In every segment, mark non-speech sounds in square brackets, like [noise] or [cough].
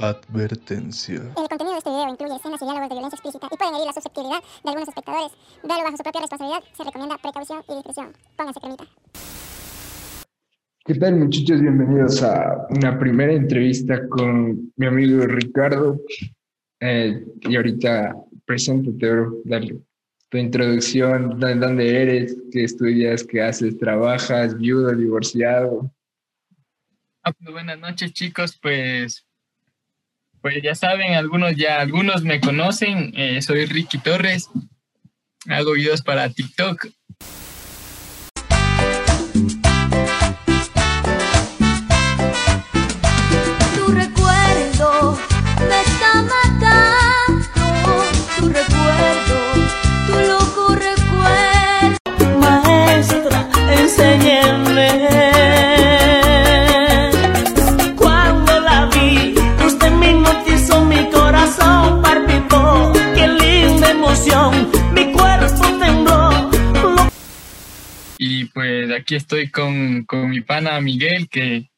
Advertencia. El contenido de este video incluye escenas y diálogos de violencia explícita y pueden herir la susceptibilidad de algunos espectadores. Véalo bajo su propia responsabilidad. Se recomienda precaución y discreción. Pónganse cremita. ¿Qué tal muchachos? Bienvenidos a una primera entrevista con mi amigo Ricardo. Eh, y ahorita preséntate, bro. Dale tu introducción, de dónde eres, qué estudias, qué haces, trabajas, viudo, divorciado. Ah, pues, buenas noches chicos, pues pues ya saben, algunos ya, algunos me conocen, eh, soy Ricky Torres, hago videos para TikTok. Tu recuerdo me está matando, tu recuerdo, tu loco recuerdo. Maestra, enséñeme. Y pues aquí estoy con, con mi pana Miguel, que,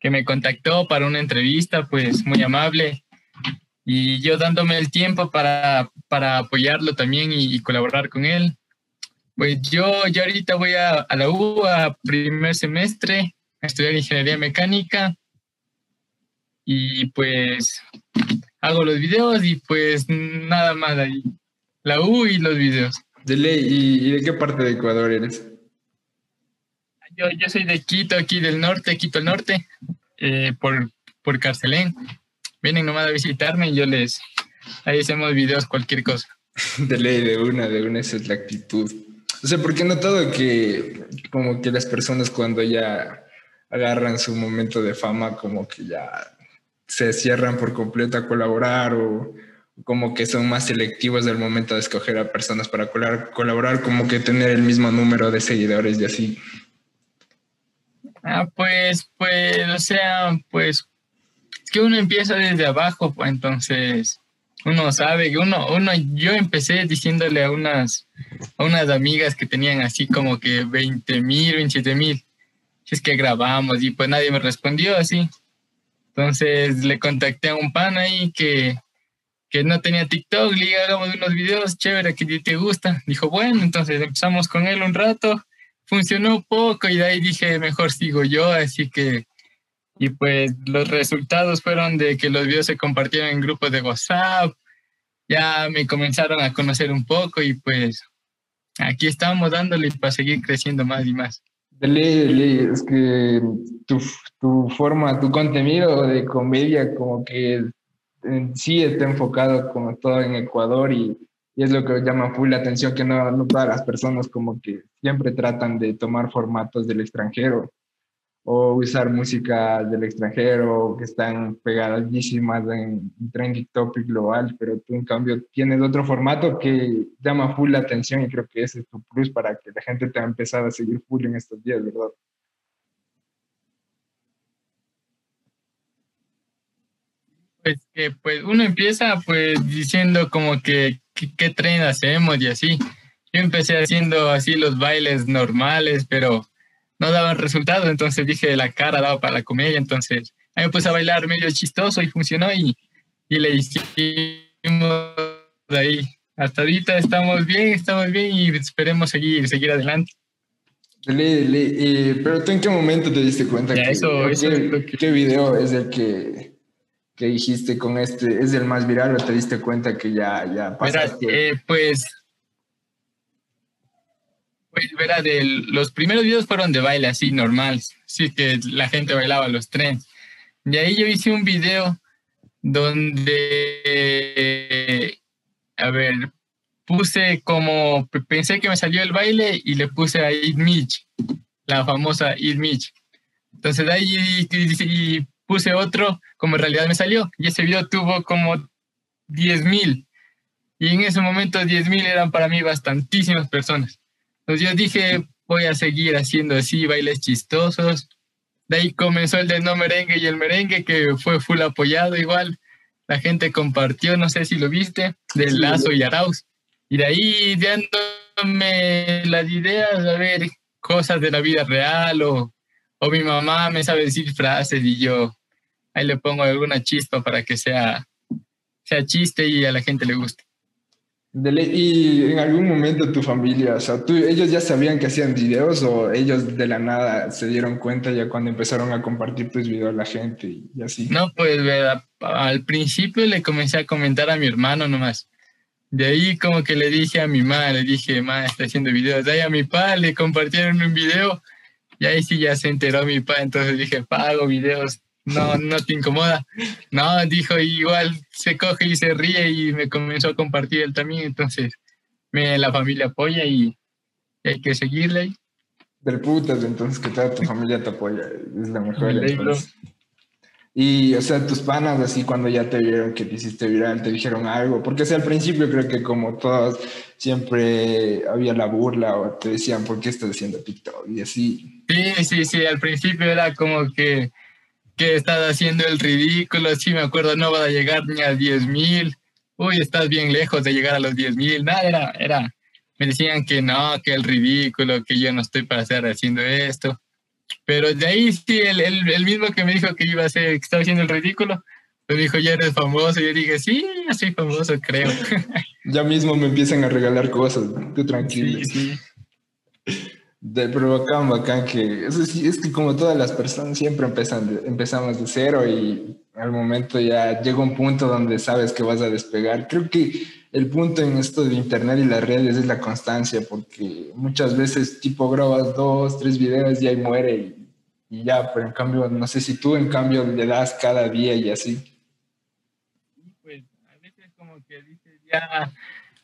que me contactó para una entrevista, pues muy amable. Y yo dándome el tiempo para, para apoyarlo también y, y colaborar con él. Pues yo, yo ahorita voy a, a la U a primer semestre a estudiar ingeniería mecánica. Y pues hago los videos y pues nada más ahí. La U y los videos. De ley, ¿y, y de qué parte de Ecuador eres? Yo, yo soy de Quito, aquí del norte, Quito al norte, eh, por, por Carcelén. Vienen nomás a visitarme y yo les... Ahí hacemos videos, cualquier cosa. [laughs] De ley, de una, de una, esa es la actitud. O sea, porque he notado que como que las personas cuando ya agarran su momento de fama, como que ya se cierran por completo a colaborar o como que son más selectivos del momento de escoger a personas para colaborar, como que tener el mismo número de seguidores y así. Ah, pues, pues, o sea, pues, es que uno empieza desde abajo, pues entonces uno sabe uno, uno, yo empecé diciéndole a unas, a unas amigas que tenían así como que 20 mil, 27 mil, es que grabamos y pues nadie me respondió así. Entonces le contacté a un pan ahí que, que no tenía TikTok, le dije, hagamos unos videos, chévere, que te gusta. Dijo, bueno, entonces empezamos con él un rato funcionó poco y de ahí dije, mejor sigo yo, así que, y pues los resultados fueron de que los videos se compartieron en grupos de WhatsApp, ya me comenzaron a conocer un poco y pues aquí estamos dándole para seguir creciendo más y más. De ley, de ley, es que tu, tu forma, tu contenido de comedia como que en sí está enfocado como todo en Ecuador y, y es lo que llama full la atención, que no, no todas las personas como que siempre tratan de tomar formatos del extranjero o usar música del extranjero que están pegadísimas en en trending topic global, pero tú en cambio tienes otro formato que llama full la atención y creo que ese es tu plus para que la gente te ha empezado a seguir full en estos días, ¿verdad? Pues que pues uno empieza pues diciendo como que qué, tren hacemos y así. Yo empecé haciendo así los bailes normales, pero no daban resultado, entonces dije la cara daba para la comedia, entonces ahí me puse a bailar medio chistoso y funcionó y, y le hicimos de ahí. Hasta ahorita estamos bien, estamos bien y esperemos seguir, seguir adelante. De ley. Eh, pero tú en qué momento te diste cuenta Ya, que, eso- eso es lo que- qué video es el que, que dijiste con este, es el más viral o te diste cuenta que ya, ya pasaste? eh, pues, pues verá, de los primeros videos fueron de baile así normal, sí que la gente bailaba los trenes. De ahí yo hice un video donde, a ver, puse como, pensé que me salió el baile y le puse a Eat Mitch, la famosa Eat Mitch. Entonces de ahí y- y- y puse otro, como en realidad me salió, y ese video tuvo como 10 mil. Y en ese momento 10.000 eran para mí bastantísimas personas. Entonces yo dije, voy a seguir haciendo así bailes chistosos. De ahí comenzó el de no merengue y el merengue, que fue full apoyado igual. La gente compartió, no sé si lo viste, del Sí, Lazo y Arauz. Y de ahí dándome las ideas, a ver, cosas de la vida real o, o mi mamá me sabe decir frases y yo, ahí le pongo alguna chispa para que sea, sea chiste y a la gente le guste. De ley- y en algún momento tu familia, o sea, tú, ellos ya sabían que hacían videos o ellos de la nada se dieron cuenta ya cuando empezaron a compartir tus videos a la gente y, así. No, pues ¿verdad? al principio le comencé a comentar a mi hermano nomás. De ahí como que le dije a mi mamá, le dije, mamá, está haciendo videos. De ahí a mi papá le compartieron un video y ahí sí ya se enteró mi papá. Entonces dije, pago videos, no, no te incomoda. No, dijo, igual se coge y se ríe y me comenzó a compartir él también. Entonces me, la familia apoya y, y hay que seguirle. Del putas, entonces que toda tu familia te apoya, es la mejor. Y, o sea, tus panas, así cuando ya te vieron que te hiciste viral, te dijeron algo, porque o sea, al principio creo que como todos, siempre había la burla o te decían, ¿por qué estás haciendo TikTok? Y así. Sí, sí, sí, al principio era como que, que estás haciendo el ridículo, sí me acuerdo, no vas a llegar ni a 10 mil, uy, estás bien lejos de llegar a los 10 mil, nada, era, era, me decían que no, que el ridículo, que yo no estoy para estar haciendo esto, pero de ahí sí, el, el, el mismo que me dijo que iba a ser, que estaba haciendo el ridículo, me dijo, ya eres famoso, y yo dije, sí, soy famoso, creo. [laughs] Ya mismo me empiezan a regalar cosas, tú tranquilo. Sí, sí. De, pero bacán, que es que como todas las personas siempre empiezan de- empezamos de cero y al momento ya llega un punto donde sabes que vas a despegar. Creo que el punto en esto de internet y las redes es la constancia, porque muchas veces tipo grabas dos, tres videos y ahí muere y ya, pero en cambio, no sé si tú en cambio le das cada día y así. pues a veces como que dices ya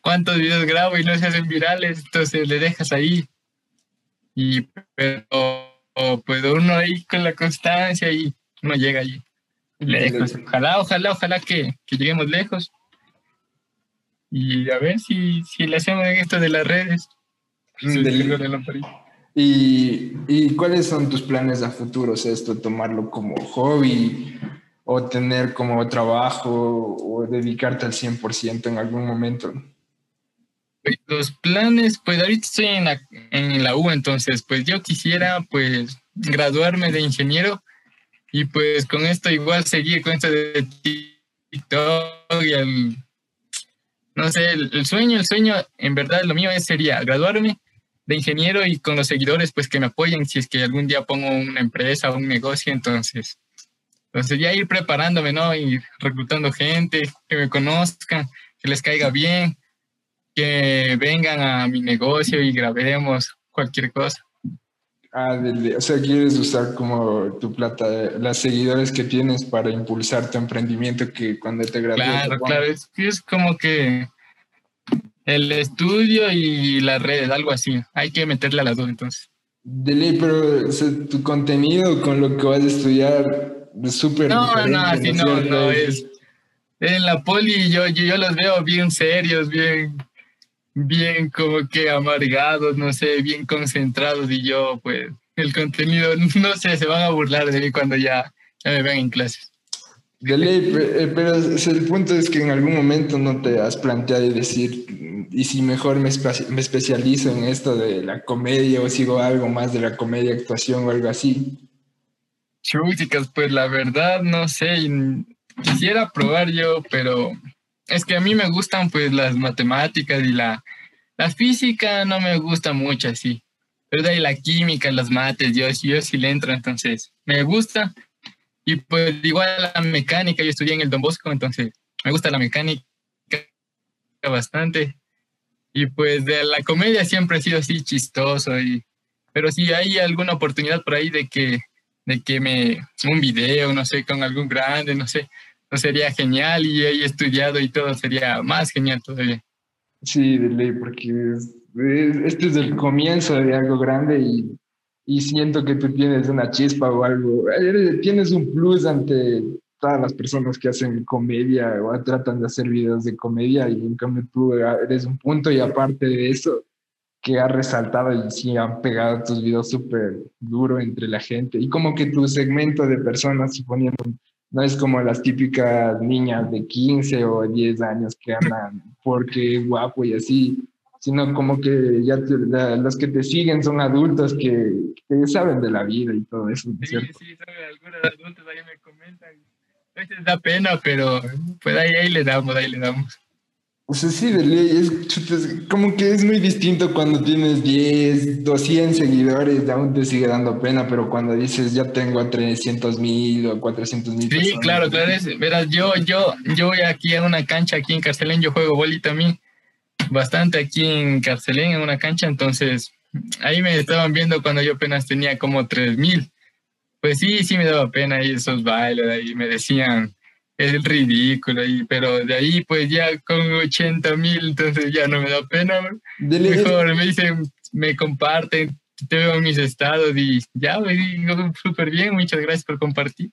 cuántos videos grabo y no se hacen virales, entonces le dejas ahí. Y pero pues uno ahí con la constancia y uno llega allí. Lejos. Ojalá, ojalá, ojalá que, que lleguemos lejos. Y a ver si, si le hacemos esto de las redes. Mm, del-. ¿Y, ¿Y cuáles son tus planes a futuro? O sea, esto, tomarlo como hobby o tener como trabajo o dedicarte al 100% en algún momento. Los planes, pues ahorita estoy en la, en la U, entonces pues yo quisiera pues graduarme de ingeniero y pues con esto igual seguir con esto de TikTok y el, no sé, el, sueño, el sueño, en verdad lo mío sería graduarme de ingeniero y con los seguidores pues que me apoyen si es que algún día pongo una empresa o un negocio, entonces, entonces ya ir preparándome, ¿no? Y reclutando gente, que me conozcan, que les caiga bien que vengan a mi negocio y grabemos cualquier cosa. Ah, o sea, quieres usar como tu plata, las seguidores que tienes para impulsar tu emprendimiento que cuando te gradúes. Claro, claro, es, es como que el estudio y las redes, algo así. Hay que meterle a las dos entonces. De ley, pero o sea, tu contenido con lo que vas a estudiar es súper No, diferente. no, es no, no, es... En la poli yo, yo, yo los veo bien serios, bien, bien como que amargados, no sé, bien concentrados y yo pues el contenido, no sé, se van a burlar de mí cuando ya, ya me vean en clases. De ley, eh, pero el punto es que en algún momento no te has planteado y decir, y si mejor me, espe- me especializo en esto de la comedia o sigo algo más de la comedia, actuación o algo así. Chúticas, pues la verdad no sé, quisiera probar yo, pero es que a mí me gustan pues las matemáticas y la, la física no me gusta mucho así, pero de ahí la química, las mates, yo, yo sí le entro, entonces me gusta. Y pues igual la mecánica, yo estudié en el Don Bosco, entonces me gusta la mecánica bastante. Y pues de la comedia siempre he sido así chistoso, y, pero si hay alguna oportunidad por ahí de que de que me un video, no sé, con algún grande, no sé, no sería genial y he estudiado y todo sería más genial todavía. Sí, porque es- es- este es el comienzo de algo grande y, y siento que tú tienes una chispa o algo, tienes un plus ante todas las personas que hacen comedia o tratan de hacer videos de comedia y en cambio tú eres un punto y aparte de eso que ha resaltado y sí han pegado tus videos súper duro entre la gente. Y como que tu segmento de personas suponiendo no es como las típicas niñas de 15 o 10 años que andan porque es guapo y así, sino como que ya te- la- los que te siguen son adultos que, que saben de la vida y todo eso, ¿no Sí, sí, sabe, algunos adultos ahí me comentan A veces da pena, pero pues ahí, ahí le damos, ahí le damos. O sea, sí, de ley, es, como que es muy distinto cuando tienes 10, 200 seguidores, aún te sigue dando pena, pero cuando dices ya tengo a 300 mil o 400 mil. Sí, claro, claro. Es, verás, yo, yo, yo voy aquí a una cancha aquí en Carcelén, yo juego boli también, bastante aquí en Carcelén, en una cancha, entonces ahí me estaban viendo cuando yo apenas tenía como 3 mil. Pues sí, sí me daba pena ahí esos bailes, ahí me decían, es ridículo, ahí, pero de ahí pues ya con 80 mil, entonces ya no me da pena. ¿no? De ley, Mejor me dicen, me comparten, te veo en mis estados y ya, me digo súper bien, muchas gracias por compartir.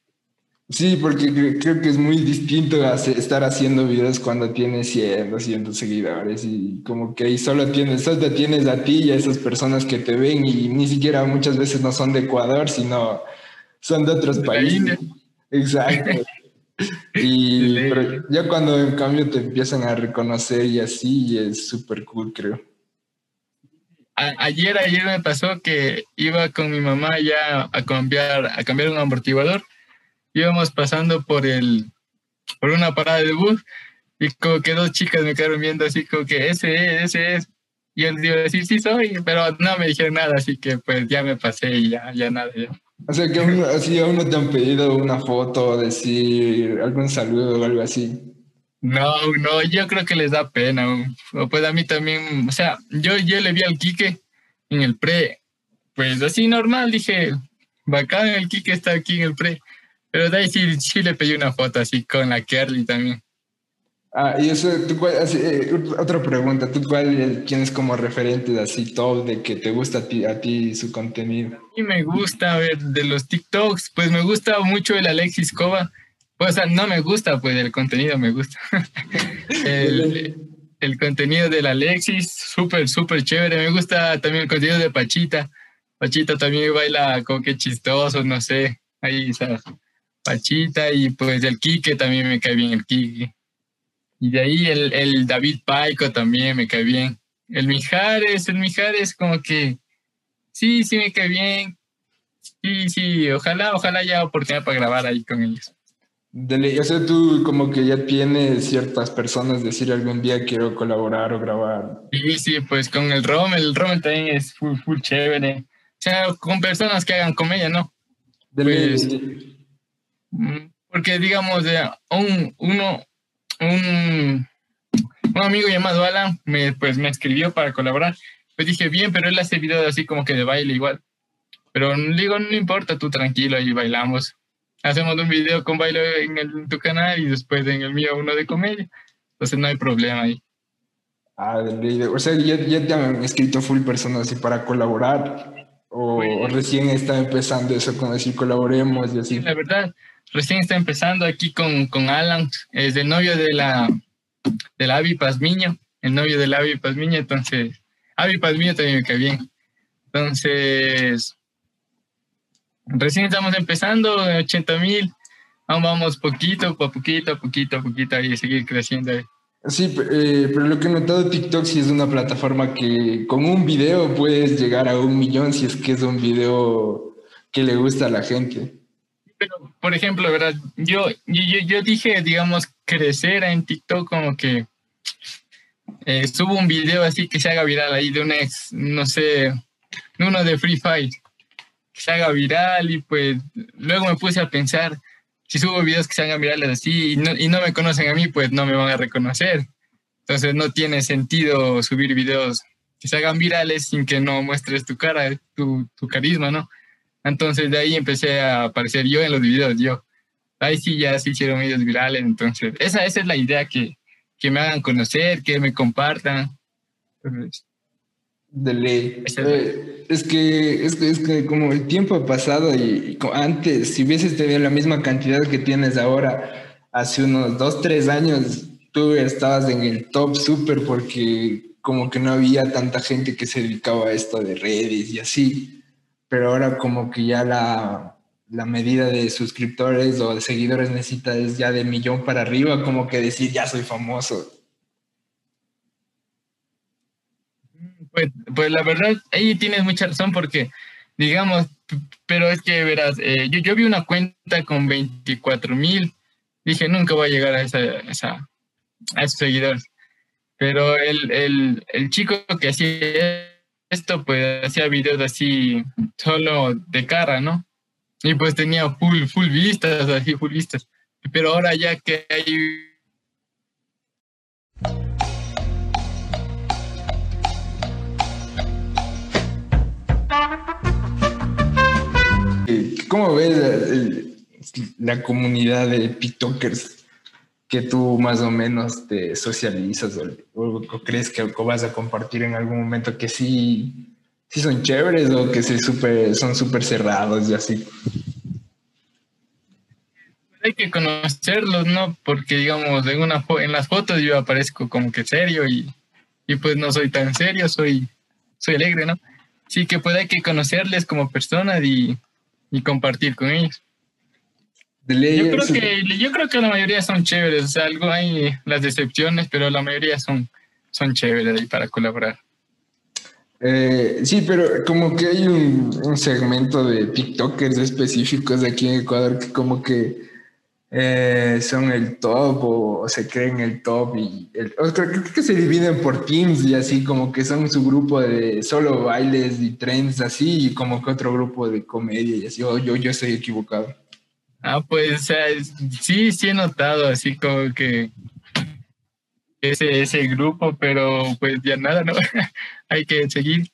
Sí, porque cre- creo que es muy distinto hace- estar haciendo videos cuando tienes 100, 200 seguidores y como que ahí solo tienes, solo te tienes a ti y a esas personas que te ven y ni siquiera muchas veces no son de Ecuador, sino son de otros De países. Exacto. [laughs] Y pero ya cuando en cambio te empiezan a reconocer y así, es súper cool, creo. A- ayer, ayer me pasó que iba con mi mamá ya a cambiar, a cambiar un amortiguador. Íbamos pasando por el, por una parada de bus y como que dos chicas me quedaron viendo así como que ese es, ese es. Y yo les iba a decir, sí soy, pero no me dijeron nada, así que pues ya me pasé y ya, ya nada. ya. O sea que a uno, así a uno te han pedido una foto, decir algún saludo o algo así. No, no, yo creo que les da pena. Pues a mí también, o sea, yo, yo le vi al Quique en el pre, pues así normal, dije, bacán, el Quique está aquí en el pre. Pero de sí, sí le pedí una foto así con la Kerly también. Ah, y eso, ¿tú cuál- eh, otra pregunta, ¿tú cuál tienes como referentes así top de que te gusta a ti, a ti su contenido? Y me gusta ver de los TikToks, pues me gusta mucho el Alexis Cova. Pues, o sea, no me gusta, pues el contenido me gusta. [laughs] el, el contenido del Alexis, súper, súper chévere. Me gusta también el contenido de Pachita. Pachita también baila como que chistoso, no sé. Ahí está Pachita y pues el Quique también me cae bien, el Quique. Y de ahí el, el David Paico también me cae bien. El Mijares, el Mijares como que sí, sí me cae bien. Sí, sí, ojalá, ojalá haya oportunidad para grabar ahí con ellos. De ley, o sea, tú como que ya tienes ciertas personas decir algún día quiero colaborar o grabar. Sí, sí, pues con el Rommel, el también es full, full chévere. O sea, con personas que hagan comedia, ¿no? De ley, Pues- Mm, Porque, digamos, un, uno, un, un amigo llamado Alan me, pues, me escribió para colaborar. Pues dije, bien, pero él hace videos así como que de baile igual. Pero le digo, no importa, tú tranquilo, ahí bailamos. Hacemos un video con baile en, el- en tu canal y después en el mío uno de comedia. Entonces no hay problema ahí. Ah, o sea, ya, ya te han escrito full personas así para colaborar o, Pues- o recién está empezando eso con decir colaboremos y así. La verdad, recién está empezando aquí con, con Alan, es el novio de la, de la Pazmiño, el novio de la Pazmiño, entonces, Avi Pazmiño también me cae bien. Entonces, recién estamos empezando, 80 mil, aún vamos poquito, a poquito, a poquito, a poquito, ahí seguir creciendo. Sí, eh, pero lo que he notado TikTok sí es una plataforma que con un video puedes llegar a un millón si es que es un video que le gusta a la gente. Pero, por ejemplo, ¿verdad? Yo, yo, yo, dije, digamos, crecer en TikTok como que eh, subo un video así que se haga viral ahí de un ex, no sé, uno de Free Fire, que se haga viral y pues luego me puse a pensar, si subo videos que se hagan virales así y no, y no me conocen a mí, pues no me van a reconocer. Entonces no tiene sentido subir videos que se hagan virales sin que no muestres tu cara, tu, tu carisma, ¿no? Entonces de ahí empecé a aparecer yo en los videos, yo. Ahí sí ya se hicieron videos virales, entonces esa, esa es la idea, que, que me hagan conocer, que me compartan. Entonces, De ley. Es Eh, es, que, es, que, es que como el tiempo ha pasado y, y antes, si hubieses tenido la misma cantidad que tienes ahora, hace unos dos, tres años, tú estabas en el top súper porque como que no había tanta gente que se dedicaba a esto de redes y así. Pero ahora como que ya la, la medida de suscriptores o de seguidores necesita es ya de millón para arriba, como que decir ya soy famoso. pues, pues la verdad, ahí tienes mucha razón porque, digamos, pero es que verás, eh, yo, yo vi una cuenta con 24 mil dije, nunca voy a llegar a, esa, esa, a esos seguidores. Pero el, el, el chico que hacía esto, pues hacía videos así solo de cara, ¿no? Y pues tenía full, full vistas, así full vistas. Pero ahora ya que hay ¿Cómo ves el- la comunidad de TikTokers que tú más o menos te socializas o, o- o crees que vas a compartir en algún momento que sí, sí son chéveres o que se super, son súper cerrados y así? hay que conocerlos, ¿no? Porque, digamos, en, una en las fotos yo aparezco como que serio y, y pues no soy tan serio, soy, soy alegre, ¿no? Sí que pues hay que conocerles como personas y, y compartir con ellos. Yo creo que, yo creo que la mayoría son chéveres, o sea, algo hay las decepciones, pero la mayoría son, son chéveres ahí para colaborar. Eh, sí, pero como que hay un, un segmento de TikTokers específicos de aquí en Ecuador que como que eh, son el top o, se creen el top y el- o creo, creo que se dividen por teams y así como que son su grupo de solo bailes y trends así y como que otro grupo de comedia y así. O yo, yo estoy equivocado. Ah, pues, o sea, sí, sí he notado así como que ese, ese grupo, pero pues ya nada, ¿no? [laughs] hay que seguir.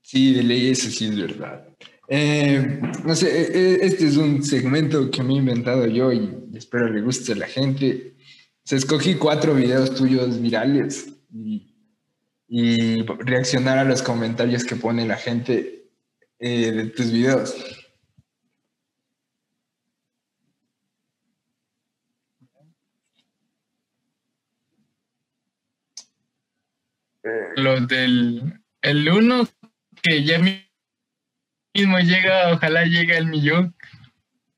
Sí, de ley, eso sí es verdad. Eh, no sé, eh, eh, este es un segmento que me he inventado yo y espero le guste a la gente. Se escogí cuatro videos tuyos virales y, y reaccionar a los comentarios que pone la gente eh, de tus videos. Los del el uno que ya mi- mismo llega, ojalá llegue al millón.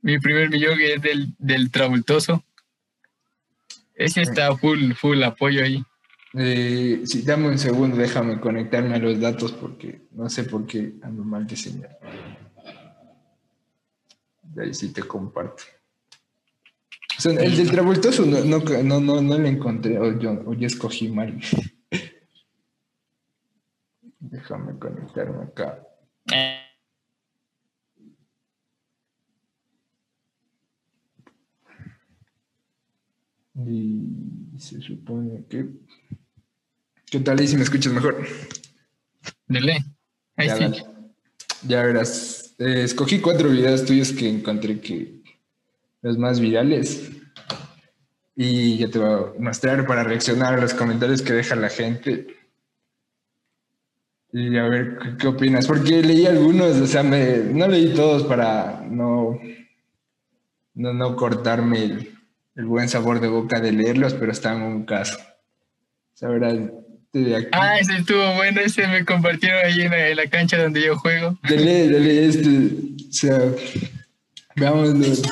Mi primer millón es del, del Trabultoso. Ese está full, full apoyo ahí. Eh, sí, dame un segundo, déjame conectarme a los datos porque no sé por qué ando mal de señal. De ahí sí te comparto. O sea, el del Travoltoso no, no, no, no, no lo encontré, o yo, o yo escogí mal. Déjame conectarme acá. Y se supone que... ¿Qué tal ahí si me escuchas mejor? Dele. Ahí Ya, sí. Ya verás. Eh, escogí cuatro videos tuyos que encontré que los más virales. Y ya te voy a mostrar para reaccionar a los comentarios que deja la gente. Y a ver qué, qué opinas. Porque leí algunos, o sea, me, no leí todos para no, no, no cortarme el, el buen sabor de boca de leerlos, pero está en un caso. O sea, verás. Ah, ese estuvo bueno, ese me compartieron ahí en la, en la cancha donde yo juego. Dale, dale, este, o sea, veamos.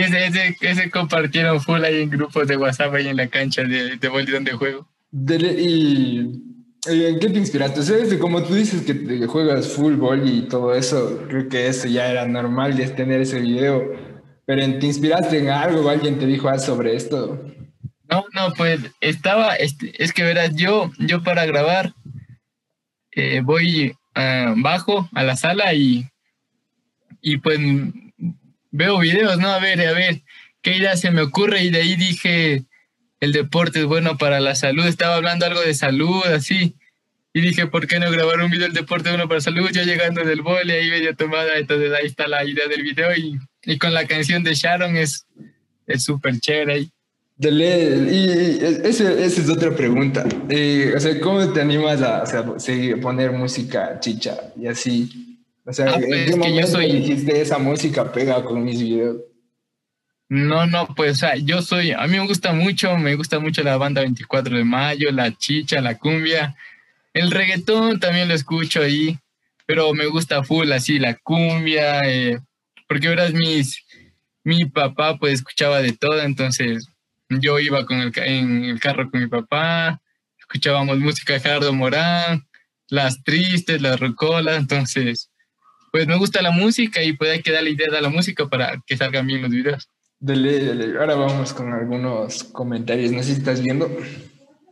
Sí, ese, ese, compartieron full ahí en grupos de WhatsApp ahí en la cancha de, de donde juego. Y, y ¿en qué te inspiraste? O sea, desde como tú dices que te juegas fútbol y todo eso, creo que eso ya era normal de tener ese video. Pero ¿te inspiraste en algo alguien te dijo algo sobre esto? No, no, pues estaba, este, es que verás, yo, yo para grabar eh, voy ah, bajo a la sala y, y pues veo videos, ¿no? A ver, a ver, qué idea se me ocurre y de ahí dije, el deporte es bueno para la salud, estaba hablando algo de salud, así, y dije, ¿por qué no grabar un video del deporte es bueno para la salud? Yo llegando del vole ahí medio tomada, entonces ahí está la idea del video y, y con la canción de Sharon es es súper chévere ahí. Dale, y esa esa es otra pregunta. Eh, o sea, ¿cómo te animas a o sea, poner música chicha y así? O sea, Ah, ¿en pues, qué que yo momento soy- dijiste esa música pega con mis videos? No, no, pues o sea, yo soy, a mí me gusta mucho, me gusta mucho la banda 24 de mayo, la chicha, la cumbia, el reggaetón también lo escucho ahí, pero me gusta full así la cumbia, eh, porque verás mis, mi papá pues escuchaba de todo, entonces yo iba con el, en el carro con mi papá, escuchábamos música de Gerardo Morán, las tristes, las rocolas, entonces, pues me gusta la música y pues hay que darle idea a la música para que salgan bien los videos. Dele, dele. Ahora vamos con algunos comentarios. No sé si estás viendo.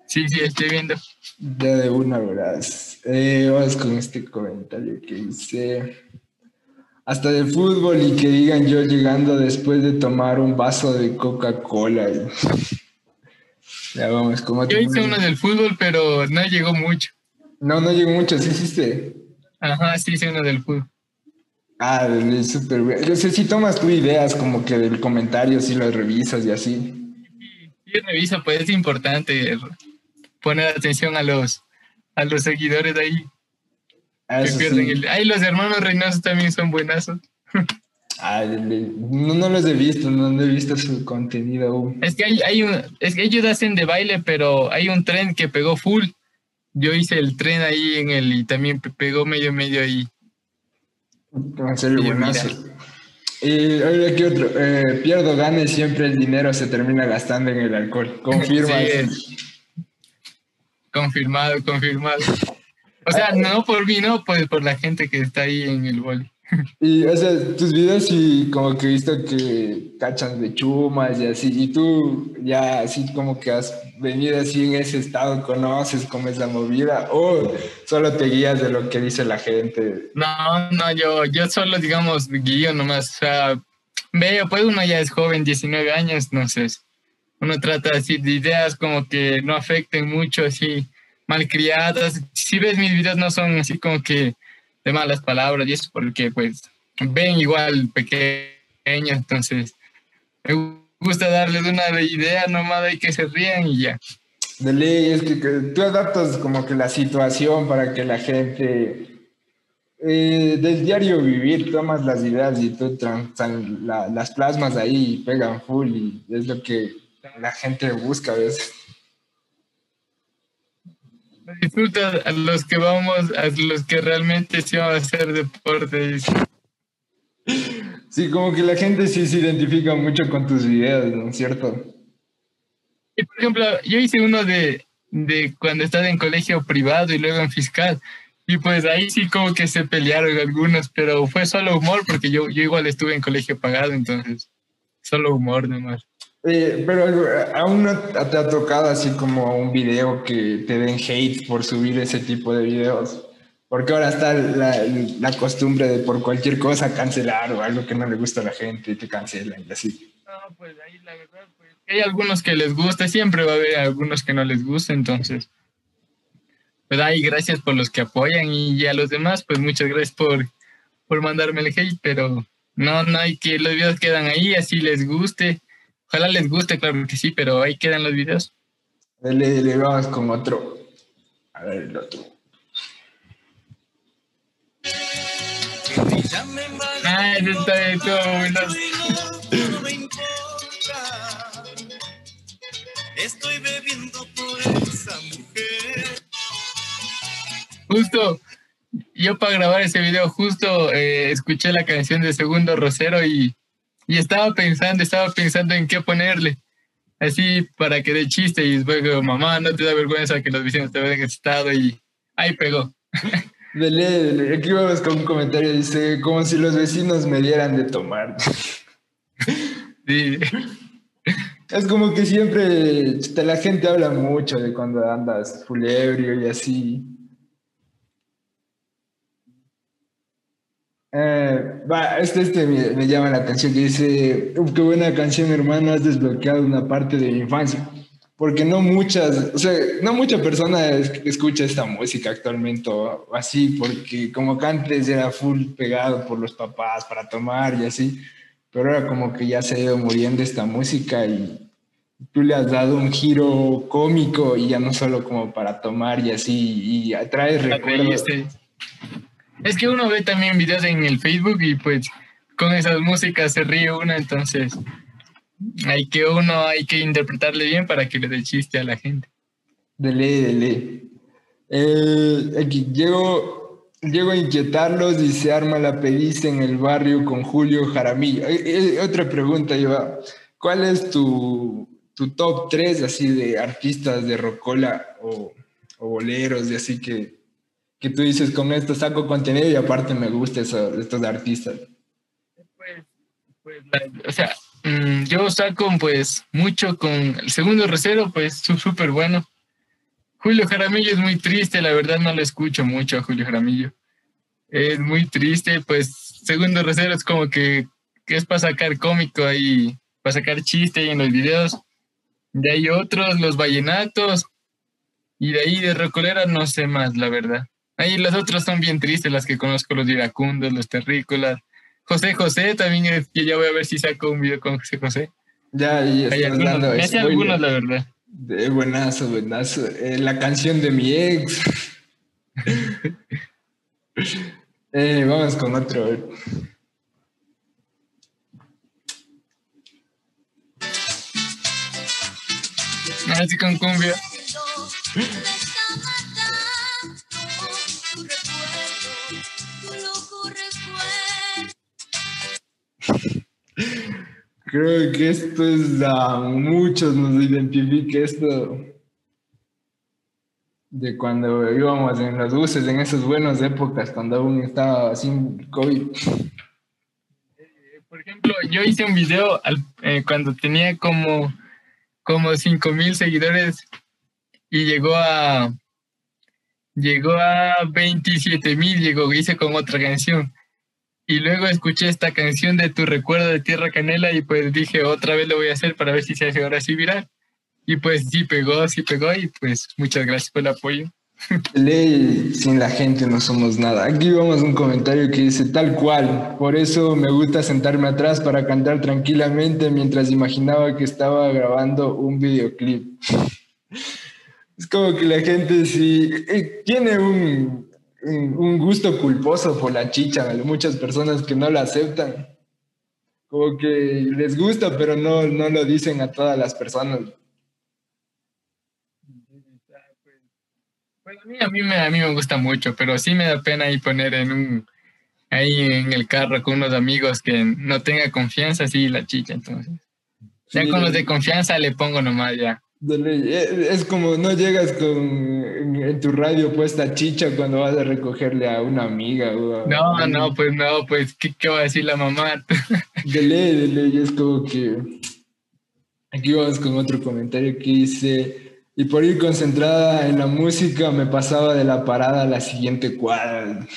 Sí, sí, estoy viendo. Ya de una, verás. Eh, vamos con este comentario que dice. Hasta de fútbol y que digan yo llegando después de tomar un vaso de Coca-Cola. y- [laughs] Ya vamos, ¿cómo te Yo hice uno del fútbol, pero no llegó mucho. No, no llegó mucho, sí hiciste. Ajá, sí hice uno del fútbol. Ah, dele, súper bien. Yo sé si tomas tú ideas como que del comentario, si lo revisas y así. Y revisa, pues es importante poner atención a los, a los seguidores de ahí Ah, que eso pierden sí. el... Ay, los hermanos Reynoso también son buenazos. Ah, dele. no, no los he visto, no, no he visto su contenido aún. Es que hay, hay un, es que ellos hacen de baile, pero hay un tren que pegó full. Yo hice el tren ahí en el y también pe- pegó medio medio ahí. En serio, Oye, buenazo. Y oye, aquí otro. Eh, pierdo, gane, siempre el dinero se termina gastando en el alcohol. Confirma. Sí. Confirmado, confirmado. O sea, no por mí, no, pues por la gente que está ahí en el boli. Y, o sea, tus videos sí, como que he visto que cachan de chumas y así. Y tú ya así como que has venido así en ese estado, conoces cómo es la movida. O solo te guías de lo que dice la gente. No, no, yo, yo solo, digamos, guío nomás. O sea, veo, pues uno ya es joven, 19 años, entonces uno trata así de ideas como que no afecten mucho, así, malcriadas. Si ves mis videos no son así como que de malas palabras y eso porque pues ven igual pequeños, entonces me gusta darles una idea nomás de que se rían y ya. De ley, es que, que tú adaptas como que la situación para que la gente eh, del diario vivir tomas las ideas y tú tran- tran- la- las plasmas ahí y pegan full y es lo que la gente busca a veces. Disfruta a los que vamos, a los que realmente sí van a hacer deporte. Sí, como que la gente sí se identifica mucho con tus videos, ¿no es cierto? Y por ejemplo, yo hice uno de, de cuando estaba en colegio privado y luego en fiscal. Y pues ahí sí como que se pelearon algunos, pero fue solo humor porque yo, yo igual estuve en colegio pagado, entonces solo humor nomás. Eh, pero aún no te ha tocado así como un video que te den hate por subir ese tipo de videos. Porque ahora está la, la costumbre de por cualquier cosa cancelar o algo que no le gusta a la gente te cancelan y así. No, pues ahí la verdad, pues hay algunos que les gusta, siempre va a haber algunos que no les gusta, entonces. Pues ahí gracias por los que apoyan y a los demás, pues muchas gracias por, por mandarme el hate, pero no, no hay que, los videos quedan ahí, así les guste. Ojalá les guste, claro que sí, pero ahí quedan los videos. Le, le vamos con otro. A ver, el otro. Ah, ese está de todo bueno. Estoy bebiendo por esa mujer. Justo, yo para grabar ese video, justo eh, escuché la canción de Segundo Rosero y, y estaba pensando, estaba pensando en qué ponerle. Así para que de chiste y después digo, mamá, no te da vergüenza que los vecinos te vean estado y ahí pegó. Dele, dele. Aquí vamos con un comentario. Dice, como si los vecinos me dieran de tomar. [laughs] Sí. [laughs] Es como que siempre chuta, la gente habla mucho de cuando andas full ebrio y así. Eh, va, este, este me, me llama la atención que dice, "Uf, qué buena canción hermano, has desbloqueado una parte de mi infancia. Porque no muchas, o sea, no mucha persona es- escucha esta música actualmente o así, porque como que antes era full pegado por los papás para tomar y así, pero ahora como que ya se ha ido muriendo esta música y tú le has dado un giro cómico y ya no solo como para tomar y así, y traes recuerdos. Es que uno ve también videos en el Facebook y pues con esas músicas se ríe uno, entonces hay que uno hay que interpretarle bien para que le dé chiste a la gente. De ley, de ley. Eh, aquí, llego, llego a inquietarlos y se arma la pediza en el barrio con Julio Jaramillo. Eh, eh, otra pregunta, Iván. ¿Cuál es tu, tu top 3 así de artistas de rocola o, boleros y así que, que tú dices con esto saco contenido y aparte me gusta eso, estos artistas. Pues, pues, la- o sea, mm, yo saco pues mucho con el segundo recero, pues súper bueno. Julio Jaramillo es muy triste, la verdad no lo escucho mucho a Julio Jaramillo. Es muy triste, pues segundo recero es como que, que es para sacar cómico ahí, para sacar chiste ahí en los videos. De ahí otros, los vallenatos. Y de ahí de Recolera no sé más, la verdad. Ahí las otras son bien tristes, las que conozco, los iracundos, los terrícolas. José José también, es, que ya voy a ver si saco un video con José José. Ya, y Hay algunos, dando me hace spoiler. algunos, la verdad. De buenazo, buenazo. Eh, la canción de mi ex. [laughs] Eh, vamos con otro. a ver. Así con cumbia. [laughs] Creo que esto es a muchos nos identifica esto de cuando íbamos en los buses, en esas buenas épocas, cuando aún estaba sin COVID. Por ejemplo, yo hice un video al- eh, cuando tenía como, como 5 mil seguidores y llegó a llegó a 27 mil, llegó, hice con otra canción. Y luego escuché esta canción de Tu Recuerdo de Tierra Canela y pues dije, otra vez lo voy a hacer para ver si se hace ahora sí viral. Y pues sí pegó, sí pegó y pues muchas gracias por el apoyo. Ley, sin la gente no somos nada. Aquí vamos a un comentario que dice tal cual. Por eso me gusta sentarme atrás para cantar tranquilamente mientras imaginaba que estaba grabando un videoclip. [laughs] Es como que la gente sí eh, tiene un, un, gusto culposo por la chicha. Hay muchas personas que no la aceptan. Como que les gusta, pero no, no lo dicen a todas las personas. Pues a mí, a mí me, a mí me gusta mucho, pero sí me da pena ahí poner en un ahí en el carro con unos amigos que no tenga confianza, sí, la chicha, entonces. Ya Sí, con los de confianza le pongo nomás ya. Eh, Es como no llegas con en, tu radio puesta chicha cuando vas a recogerle a una amiga. No, no, pues no, pues, ¿qué, qué va a decir la mamá? [laughs] De ley, de ley, es como que. Aquí vamos con otro comentario que dice: Y por ir concentrada en la música, me pasaba de la parada a la siguiente cuadra. [laughs]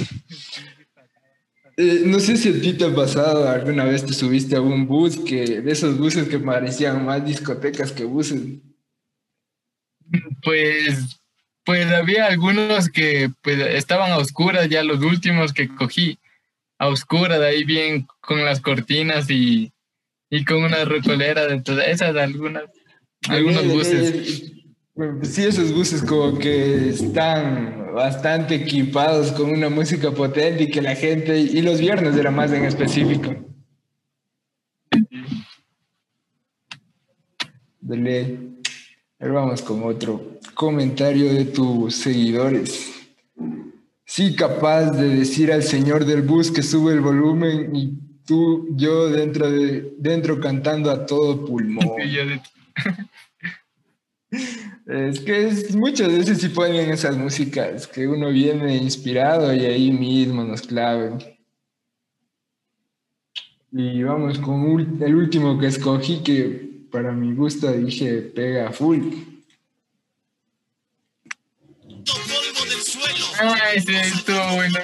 Eh, no sé si a ti te ha pasado, alguna vez te subiste a un bus que de esos buses que parecían más discotecas que buses. Pues, pues había algunos que pues, estaban a oscuras, ya los últimos que cogí a oscuras, de ahí bien con las cortinas y, y con una recolera de todas esas, algunas, algunos Eh, buses. eh, bueno, Sí, esos buses como que están bastante equipados con una música potente y que la gente, y los viernes era más en específico. Dale. A ver, vamos con otro comentario de tus seguidores. Sí, capaz de decir al señor del bus que sube el volumen y tú, yo dentro de dentro cantando a todo pulmón. [laughs] [laughs] Es que es, muchas veces sí ponen esas músicas que uno viene inspirado y ahí mismo nos claven. Y vamos con el último que escogí que para mi gusto dije pega full. polvo del suelo. Ah, ese estuvo bueno.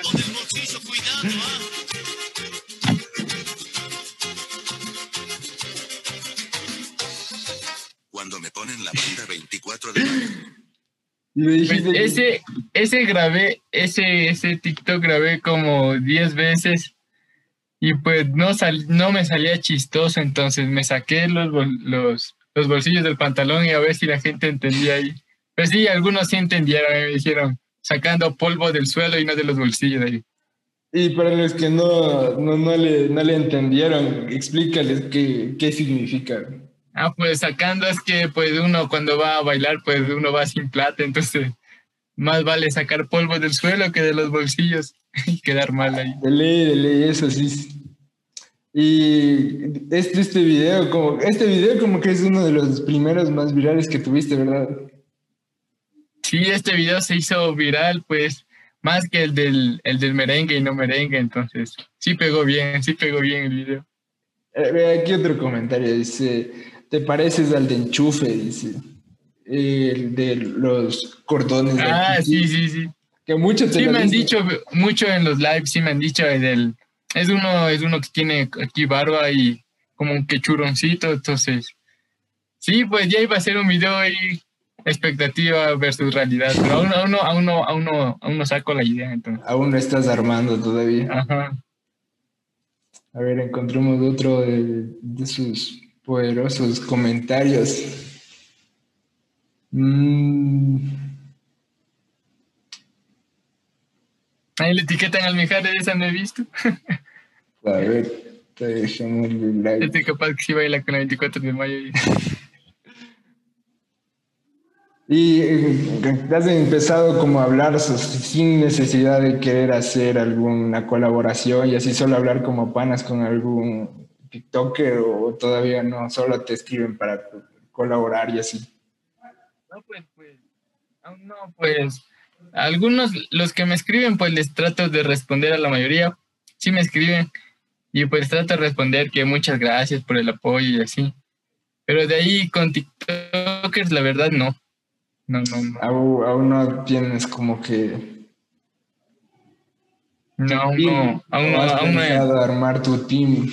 Cuando me ponen la banda 24 de mayo. Y me Pues ese, ese grabé, ese, ese TikTok grabé como 10 veces y pues no, sal, no me salía chistoso, entonces me saqué los, bol- los, los bolsillos del pantalón y a ver si la gente entendía ahí. Pues sí, algunos sí entendieron, me dijeron, sacando polvo del suelo y no de los bolsillos de ahí. Y para los que no, no, no, le, no le entendieron, explícales qué, qué significa. Ah, pues sacando es que pues uno cuando va a bailar, pues uno va sin plata, entonces más vale sacar polvo del suelo que de los bolsillos [laughs] y quedar mal ahí. De ley, de ley, eso sí. Y este, este video, como, este video como que es uno de los primeros más virales que tuviste, ¿verdad? Sí, este video se hizo viral, pues, más que el del, el del merengue y no merengue, entonces, sí pegó bien, sí pegó bien el video. Eh, aquí otro comentario, dice, ¿te pareces al de enchufe? Dice, el de los cordones. de Ah, aquí, sí, sí, sí. Que mucho te Sí me han dicho mucho en los lives, sí me han dicho del es uno es uno que tiene aquí barba y como un quechuroncito, entonces sí, pues ya iba a ser un video ahí expectativa versus realidad, pero aún, aún no aún no aún no aún no saco la idea, entonces. Aún no estás armando todavía. Ajá. A ver, encontremos otro de, de sus poderosos comentarios. Mm, Ahí le etiquetan al Mijares, esa no he visto. a ver, dejemos el like. Este capaz que sí baila con el 24 de mayo. y- Y eh, has empezado como a hablar sin necesidad de querer hacer alguna colaboración y así solo hablar como panas con algún TikToker o todavía no, solo te escriben para colaborar y así. No, pues, pues, aún no, pues, algunos, los que me escriben, pues les trato de responder a la mayoría, sí me escriben, y pues trato de responder que muchas gracias por el apoyo y así. Pero de ahí con TikTokers, la verdad, no. No, no, no. Aún, aún no tienes como que... No, aún no, aún no, has aún no, armar tu team.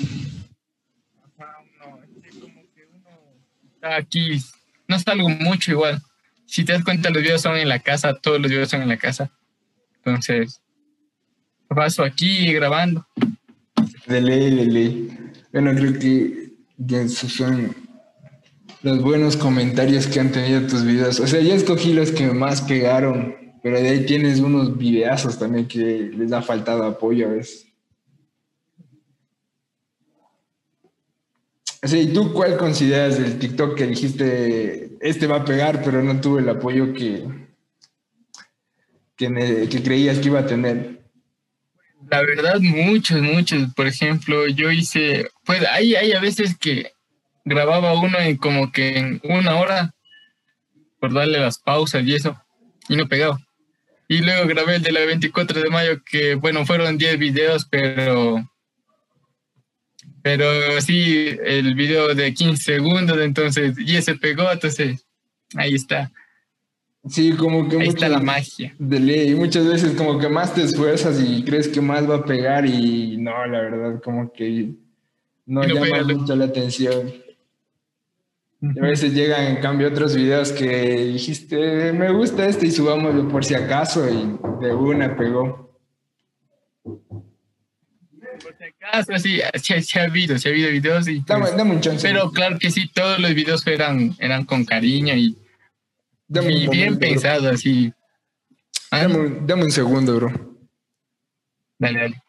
aún no, es que como que uno está aquí, no salgo mucho igual. Si te das cuenta, los videos son en la casa, todos los videos son en la casa. Entonces, paso aquí grabando. De ley, de ley. Bueno, creo que esos son los buenos comentarios que han tenido tus videos. O sea, ya escogí los que más pegaron, pero de ahí tienes unos videazos también que les ha faltado apoyo a veces. Sea, ¿y tú cuál consideras del TikTok que dijiste, este va a pegar, pero no tuvo el apoyo que, que, creías que iba a tener? La verdad, muchos, muchos. Por ejemplo, yo hice, pues hay, hay a veces que grababa uno en como que en una hora por darle las pausas y eso, y no pegaba. Y luego grabé el de la 24 de mayo, que bueno, fueron 10 videos, pero pero sí, el video de 15 segundos, entonces, y ese pegó, entonces, ahí está, Sí, como que ahí está la magia. De ley, muchas veces como que más te esfuerzas y crees que más va a pegar y no, la verdad, como que no llama mucho la atención. Y a veces llegan en cambio otros videos que dijiste, me gusta este y subámoslo por si acaso y de una pegó. Por si acaso, sí, sí, sí ha habido, sí ha habido videos y... Dame, pues, dame un chance. Pero claro que sí, todos los videos eran, eran con cariño y, Dame y bien pensados, así. Ah, Dame, un- dame un segundo, bro. Dale, dale.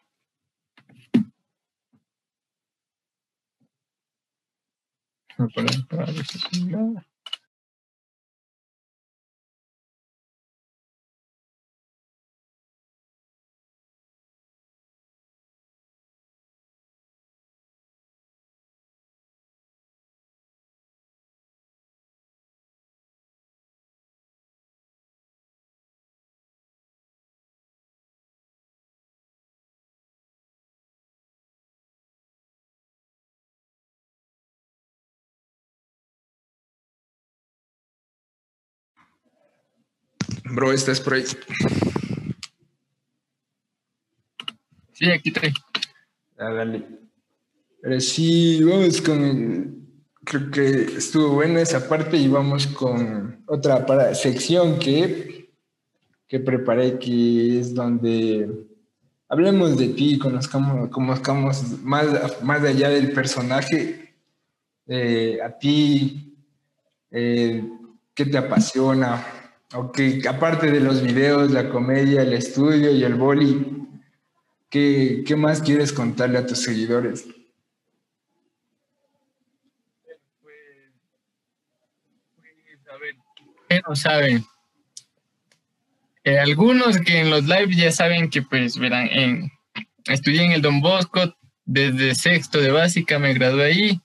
Voy a poner para ver si- Bro, estás por ahí. Sí, aquí estoy. Dale. Pero sí, vamos con Creo que estuvo buena esa parte y vamos con otra para, sección que, que preparé, que es donde hablemos de ti, conozcamos, conozcamos más, más allá del personaje, eh, a ti, eh, qué te apasiona, o que aparte de los videos, la comedia, el estudio y el boli, ¿Qué, qué más quieres contarle a tus seguidores? ¿qué no saben? Eh, algunos que en los lives ya saben que, pues, verán, en, estudié en el Don Bosco, desde sexto de básica me gradué ahí,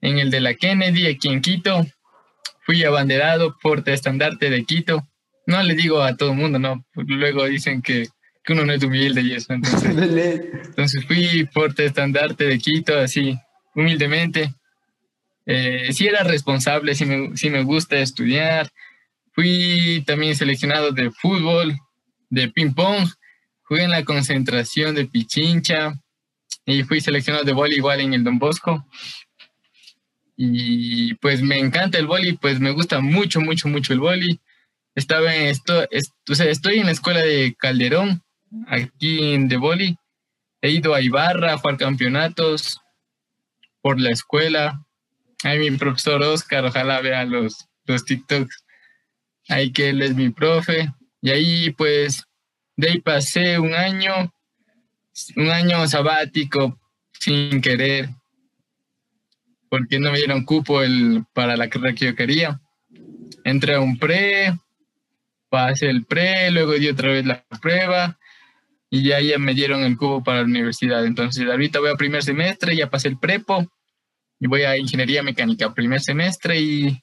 en el de la Kennedy, aquí en Quito. Fui abanderado porte estandarte de Quito. No le digo a todo el mundo, no. Luego dicen que, que uno no es humilde y eso. Entonces, [laughs] entonces fui porte estandarte de Quito, así, humildemente. Eh, sí era responsable, sí me, sí me gusta estudiar. Fui también seleccionado de fútbol, de ping pong. Jugué en la concentración de Pichincha y fui seleccionado de voleibol en el Don Bosco. Y pues me encanta el vóley, pues me gusta mucho, mucho, mucho el vóley. Estaba en esto, est- o sea, estoy en la escuela de Calderón, aquí en de vóley. He ido a Ibarra a jugar campeonatos por la escuela. Ahí mi profesor Oscar, ojalá vea los, los TikToks. Ahí que él es mi profe. Y ahí pues, de ahí pasé un año, un año sabático sin querer, porque no me dieron cupo el, para la carrera que yo quería. Entré a un pre, pasé el pre, luego di otra vez la prueba y ya, ya me dieron el cupo para la universidad. Entonces ahorita voy a primer semestre, ya pasé el prepo y voy a ingeniería mecánica primer semestre y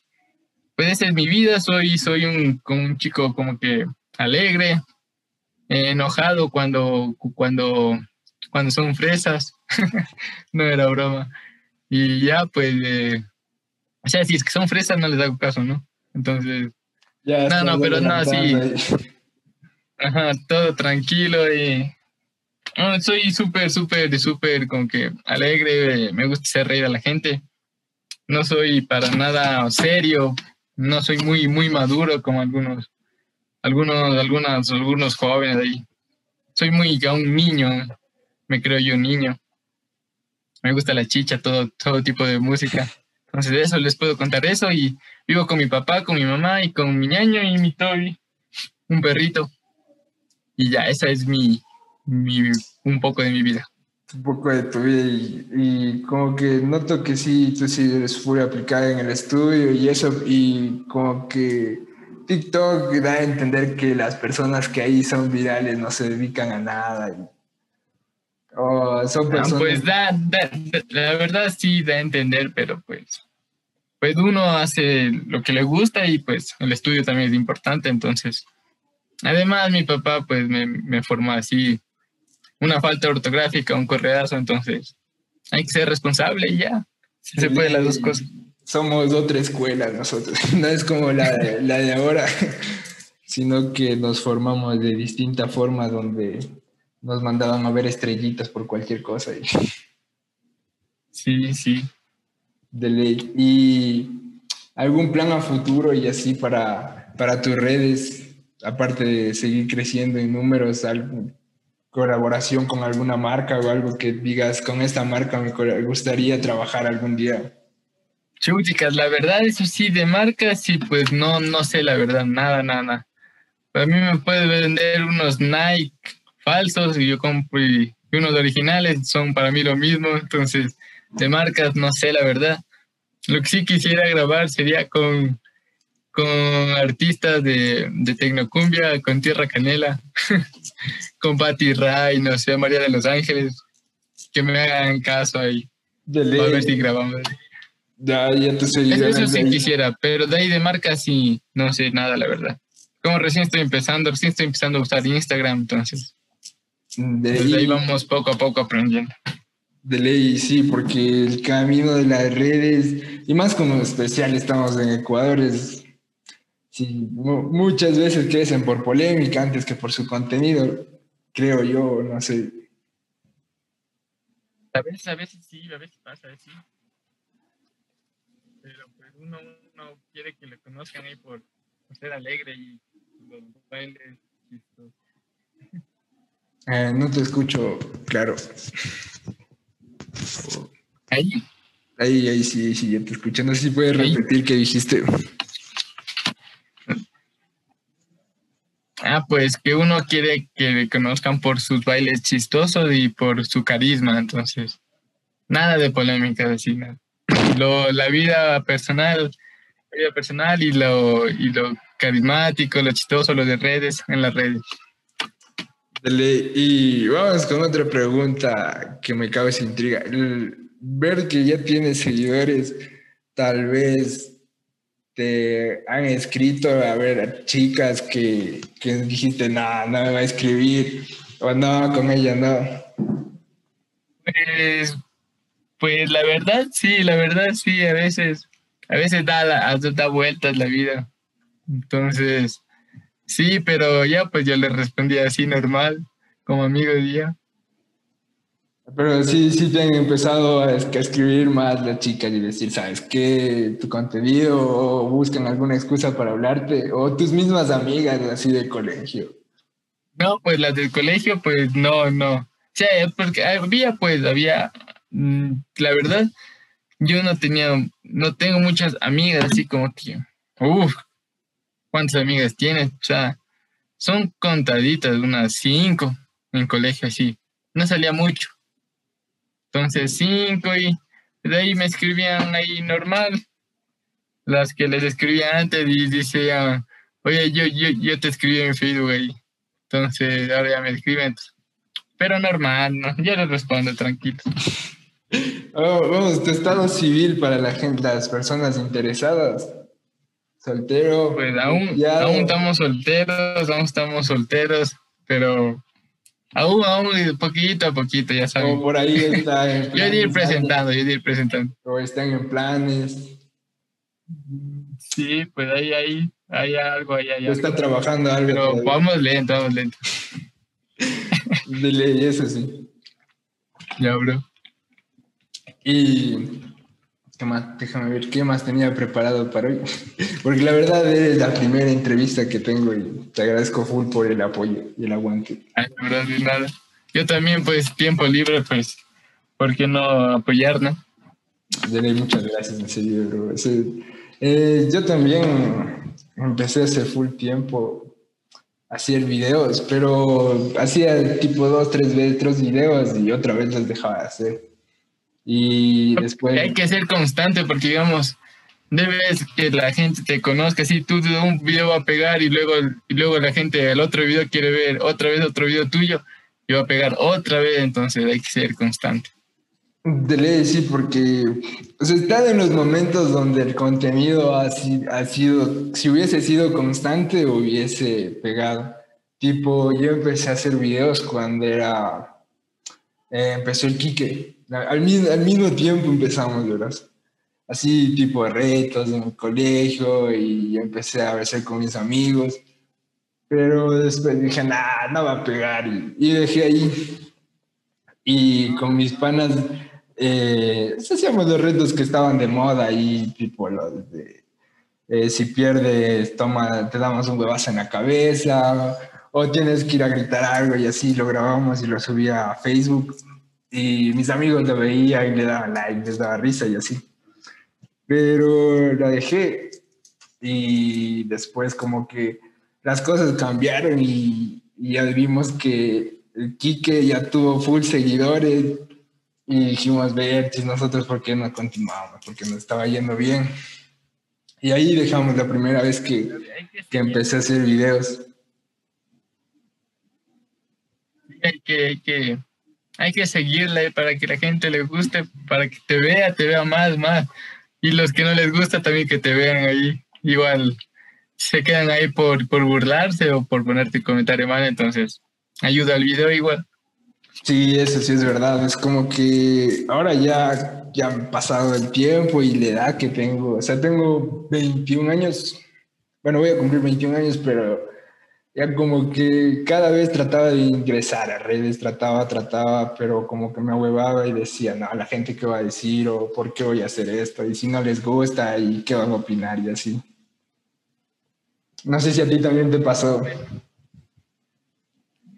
pues esa es mi vida, soy, soy un, un chico como que alegre, eh, enojado cuando, cuando, cuando son fresas, [laughs] no era broma. Y ya pues, eh, o sea, si es que son fresas no les hago caso, ¿no? Entonces, Ya No, no, pero no, ahí. Ajá, todo tranquilo y no, soy súper, súper, súper como que alegre, eh, me gusta hacer reír a la gente. No soy para nada serio, no soy muy, muy maduro como algunos, algunos, algunas, algunos jóvenes ahí. Soy muy ya un niño, me creo yo un niño. Me gusta la chicha, todo, todo tipo de música. Entonces de eso les puedo contar eso y vivo con mi papá, con mi mamá y con mi ñaño y mi Toby, un perrito. Y ya, esa es mi, mi un poco de mi vida. un poco de tu vida y, y como que noto que sí, tú sí eres full aplicada en el estudio y eso, y como que TikTok da a entender que las personas que ahí son virales no se dedican a nada. y- o son Ah, personas... Pues da, da- la verdad sí da a entender, pero pues, pues uno hace lo que le gusta y pues el estudio también es importante, entonces. Además, mi papá pues me, me formó así, una falta ortográfica, un corredazo, entonces hay que ser responsable y ya. Si se puede las dos cosas. Somos otra escuela nosotros, [laughs] no es como la, de- la de ahora, [laughs] sino que nos formamos de distinta forma donde nos mandaban a ver estrellitas por cualquier cosa. Y... [laughs] Sí, sí. De ley. ¿Y algún plan a futuro y así para, para tus redes, aparte de seguir creciendo en números, algo, colaboración con alguna marca o algo que digas, con esta marca me gustaría trabajar algún día? Chicas, la verdad, eso sí, de marcas, sí, pues no, no sé la verdad, nada, nada, nada. A mí me puede vender unos Nike falsos y yo compro y, unos originales, son para mí lo mismo, entonces de marcas no sé la verdad. Lo que sí quisiera grabar sería con, con artistas de, de Tecnocumbia, con Tierra Canela, [laughs] con Patti Ray, no sé, María de los Ángeles, que me hagan caso ahí, De a ver si grabamos. Ya, ya te Eso, eso sí ahí. quisiera, pero de ahí de marca sí, no sé nada, la verdad. Como recién estoy empezando, recién estoy empezando a usar Instagram, entonces De desde ahí vamos poco a poco aprendiendo. De ley, sí, porque el camino de las redes, y más como especial estamos en Ecuador, es, sí, mu- muchas veces crecen por polémica antes que por su contenido, creo yo, no sé. A veces, a veces sí, a veces pasa así. Pero pues uno, uno quiere que le conozcan ahí por, por ser alegre y los bailes chistosos. Eh, no te escucho, claro. Ahí, Ahí, ahí sí, sí, ya te escucho. No sé si puedes Ahí. repetir qué dijiste. ah, pues que uno quiere que le conozcan por sus bailes chistosos y por su carisma, entonces nada de polémicas así, nada. Lo, la vida personal, la vida personal y lo, y lo carismático, lo chistoso, lo de redes, en las redes. Y vamos con otra pregunta que me causa intriga. El ver que ya tienes seguidores, tal vez te han escrito, a ver, chicas que, que dijiste, no, no me va a escribir, o no, con ella no. Pues, pues la verdad, sí, la verdad, sí, a veces, a veces da, la- da vueltas la vida. Entonces, sí, pero ya pues yo le respondí así normal, como amigo de día. Pero sí, sí te han empezado a, es- a escribir más las chicas y decir, ¿sabes qué? Tu contenido, o buscan alguna excusa para hablarte, o tus mismas amigas así de colegio. No, pues las del colegio, pues no, no. O sea, porque había, pues, había, mm, la verdad, yo no tenía, no tengo muchas amigas así como que, uff, ¿cuántas amigas tienes? O sea, son contaditas, unas cinco en colegio así. No salía mucho. Entonces, cinco y de ahí me escribían ahí normal. Las que les escribía antes y decían, oye, yo, yo, yo te escribí en Facebook ahí. Entonces, ahora ya me escriben. Pero normal, ¿no? Yo les respondo tranquilo. [laughs] Oh, vamos, tu estado civil para la gente, las personas interesadas. Soltero. Pues aún, aún estamos solteros, aún estamos solteros, pero aún, aún, poquito a poquito, ya saben. por ahí [laughs] está en Yo he de ir presentando, yo he de ir presentando. O están en planes. Sí, pues ahí, ahí, hay algo, ahí, O está algo. trabajando algo. Pero todavía. vamos lento, vamos lento. [laughs] De ley, eso sí. Ya, bro. Y. ¿Qué más? Déjame ver qué más tenía preparado para hoy. [laughs] Porque la verdad es la primera entrevista que tengo y te agradezco full por el apoyo y el aguante. Ay, bro, de nada. Yo también, pues, tiempo libre, pues, ¿por qué no apoyar, no? De ley, muchas gracias, en serio, bro. Ese- eh, yo también empecé hace full tiempo a hacer videos, pero hacía tipo dos, tres veces tres videos y otra vez los dejaba de hacer. Y después... Hay que ser constante porque, digamos, debes que la gente te conozca. Si tú de un video va a pegar y luego, y luego la gente al otro video quiere ver otra vez otro video tuyo y va a pegar otra vez, entonces hay que ser constante. De ley, sí, porque o sea, está en los momentos donde el contenido ha, ha sido, si hubiese sido constante, hubiese pegado. Tipo, yo empecé a hacer videos cuando era, eh, empezó el Quique. Al, mi- al mismo tiempo empezamos, ¿verdad? Así, tipo, retos en el colegio y empecé a hacer con mis amigos. Pero después dije, nah, no va a pegar. Y, dejé ahí. Y con mis panas eh, hacíamos los retos que estaban de moda y tipo los de eh, si pierdes, toma, te damos un huevazo en la cabeza o tienes que ir a gritar algo y así lo grabamos y lo subía a Facebook y mis amigos lo veían le daban like, les daba risa y así. Pero la dejé y después como que las cosas cambiaron y, y ya vimos que el Quique ya tuvo full seguidores y dijimos, ver, nosotros por qué no continuamos, porque nos estaba yendo bien. Y ahí dejamos la primera vez que, que empecé a hacer videos. Hay que, hay que, hay que seguirla para que la gente le guste, para que te vea, te vea más, más. Y los que no les gusta también que te vean ahí. Igual se quedan ahí por, por burlarse o por ponerte comentario mal, entonces ayuda al video igual. Sí, eso sí es verdad. Es como que ahora ya, ya han pasado el tiempo y la edad que tengo. O sea, tengo 21 años. Bueno, voy a cumplir 21 años, pero ya como que cada vez trataba de ingresar a redes, trataba, trataba, pero como que me ahuevaba y decía, no, la gente qué va a decir o por qué voy a hacer esto y si no les gusta y qué van a opinar y así. No sé si a ti también te pasó.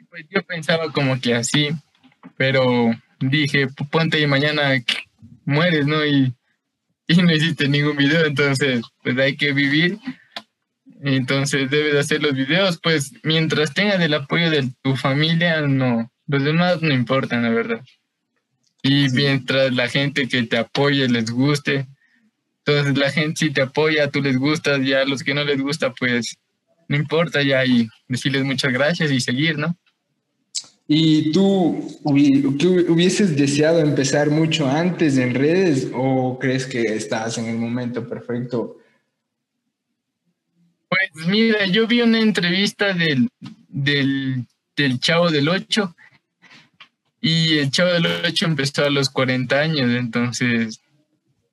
Pues yo pensaba como que así, pero dije, "P- ponte y mañana mueres, ¿no? Y, y no hiciste ningún video, entonces pues hay que vivir. Entonces debes hacer los videos, pues mientras tengas el apoyo de tu familia, no, los demás no importan, la verdad. Y mientras la gente que te apoye les guste, entonces la gente si te apoya, tú les gustas, ya a los que no les gusta, pues no importa ya y decirles muchas gracias y seguir, ¿no? ¿Y tú tú hubieses deseado empezar mucho antes en redes o crees que estás en el momento perfecto? Pues mira, yo vi una entrevista del, del, del Chavo del 8 y el Chavo del 8 empezó a los 40 años, entonces